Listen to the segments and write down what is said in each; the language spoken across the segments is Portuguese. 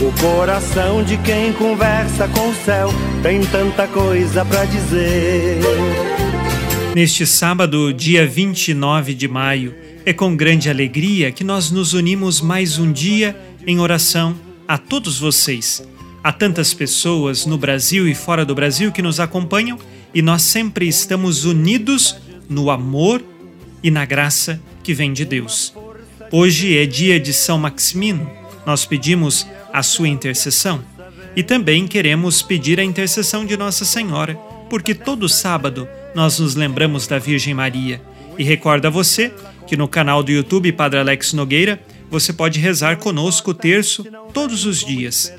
O coração de quem conversa com o céu tem tanta coisa para dizer. Neste sábado, dia 29 de maio, é com grande alegria que nós nos unimos mais um dia em oração a todos vocês. Há tantas pessoas no Brasil e fora do Brasil que nos acompanham e nós sempre estamos unidos no amor e na graça que vem de Deus. Hoje é dia de São Maximino. Nós pedimos a sua intercessão. E também queremos pedir a intercessão de Nossa Senhora, porque todo sábado nós nos lembramos da Virgem Maria. E recorda a você que no canal do YouTube Padre Alex Nogueira você pode rezar conosco o terço todos os dias.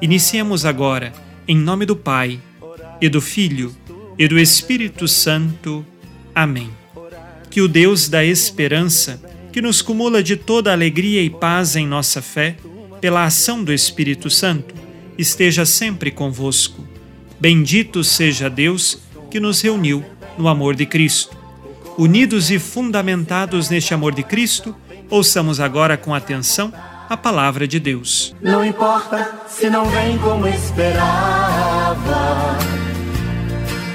Iniciemos agora, em nome do Pai, e do Filho, e do Espírito Santo. Amém. Que o Deus da esperança, que nos cumula de toda alegria e paz em nossa fé, pela ação do Espírito Santo, esteja sempre convosco. Bendito seja Deus que nos reuniu no amor de Cristo. Unidos e fundamentados neste amor de Cristo, ouçamos agora com atenção a palavra de Deus. Não importa se não vem como esperava,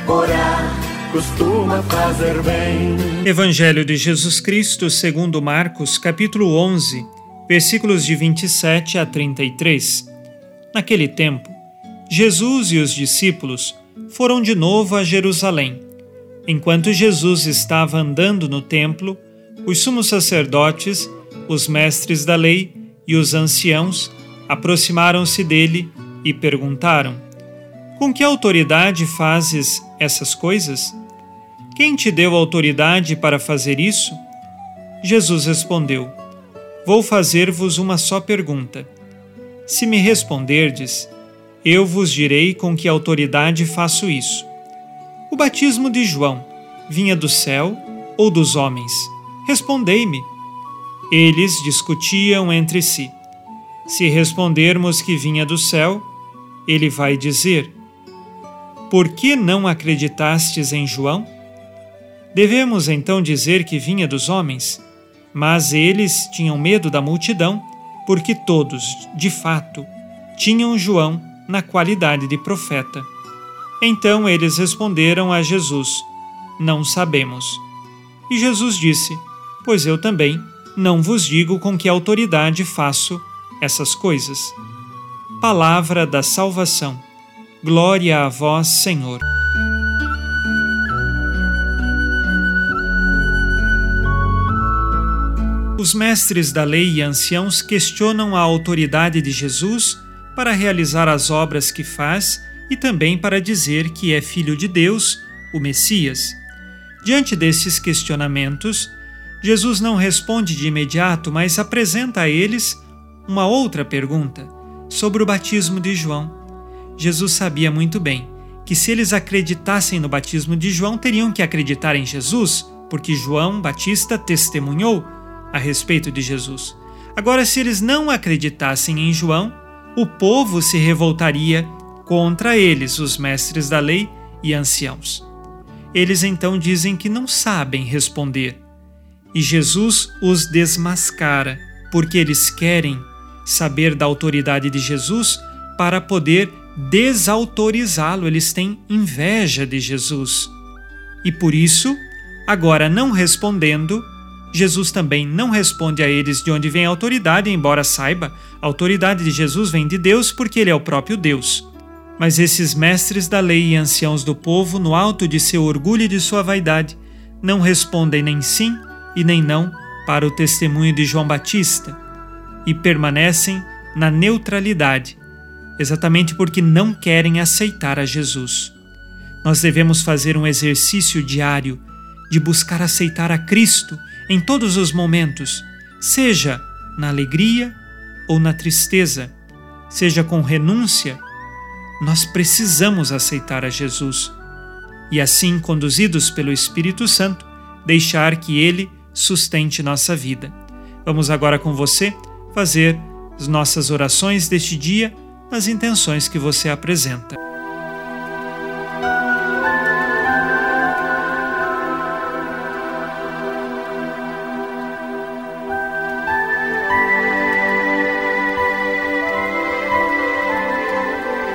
orar costuma fazer bem. Evangelho de Jesus Cristo, segundo Marcos, capítulo 11 versículos de 27 a 33. Naquele tempo, Jesus e os discípulos foram de novo a Jerusalém. Enquanto Jesus estava andando no templo, os sumos sacerdotes, os mestres da lei e os anciãos aproximaram-se dele e perguntaram: Com que autoridade fazes essas coisas? Quem te deu autoridade para fazer isso? Jesus respondeu: vou fazer-vos uma só pergunta. Se me responderdes, eu vos direi com que autoridade faço isso. O batismo de João vinha do céu ou dos homens? Respondei-me. Eles discutiam entre si. Se respondermos que vinha do céu, ele vai dizer: Por que não acreditastes em João? Devemos então dizer que vinha dos homens? Mas eles tinham medo da multidão, porque todos, de fato, tinham João na qualidade de profeta. Então eles responderam a Jesus: Não sabemos. E Jesus disse: Pois eu também não vos digo com que autoridade faço essas coisas. Palavra da salvação. Glória a vós, Senhor. Os mestres da lei e anciãos questionam a autoridade de Jesus para realizar as obras que faz e também para dizer que é filho de Deus, o Messias. Diante desses questionamentos, Jesus não responde de imediato, mas apresenta a eles uma outra pergunta sobre o batismo de João. Jesus sabia muito bem que se eles acreditassem no batismo de João, teriam que acreditar em Jesus, porque João Batista testemunhou a respeito de Jesus. Agora, se eles não acreditassem em João, o povo se revoltaria contra eles, os mestres da lei e anciãos. Eles então dizem que não sabem responder. E Jesus os desmascara, porque eles querem saber da autoridade de Jesus para poder desautorizá-lo. Eles têm inveja de Jesus. E por isso, agora não respondendo, Jesus também não responde a eles de onde vem a autoridade, embora saiba, a autoridade de Jesus vem de Deus porque ele é o próprio Deus. Mas esses mestres da lei e anciãos do povo, no alto de seu orgulho e de sua vaidade, não respondem nem sim e nem não para o testemunho de João Batista e permanecem na neutralidade, exatamente porque não querem aceitar a Jesus. Nós devemos fazer um exercício diário de buscar aceitar a Cristo em todos os momentos, seja na alegria ou na tristeza, seja com renúncia nós precisamos aceitar a Jesus e, assim, conduzidos pelo Espírito Santo, deixar que Ele sustente nossa vida. Vamos agora com você fazer as nossas orações deste dia nas intenções que você apresenta.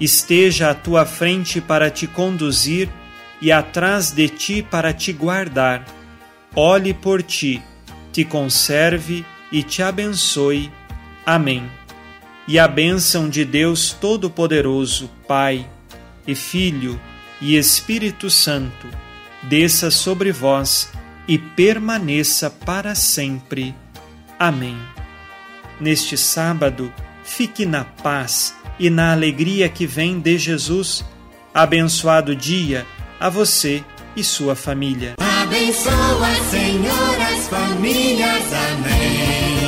esteja à tua frente para te conduzir e atrás de ti para te guardar. Olhe por ti, te conserve e te abençoe. Amém. E a bênção de Deus Todo-Poderoso, Pai e Filho e Espírito Santo, desça sobre vós e permaneça para sempre. Amém. Neste sábado, fique na paz e na alegria que vem de Jesus. Abençoado dia a você e sua família. Abençoa, Senhor, as famílias. Amém.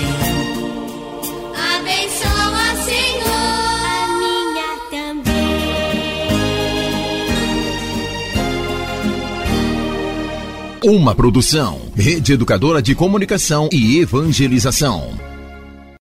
Abençoa, Senhor, a minha também. Uma produção, Rede Educadora de Comunicação e Evangelização.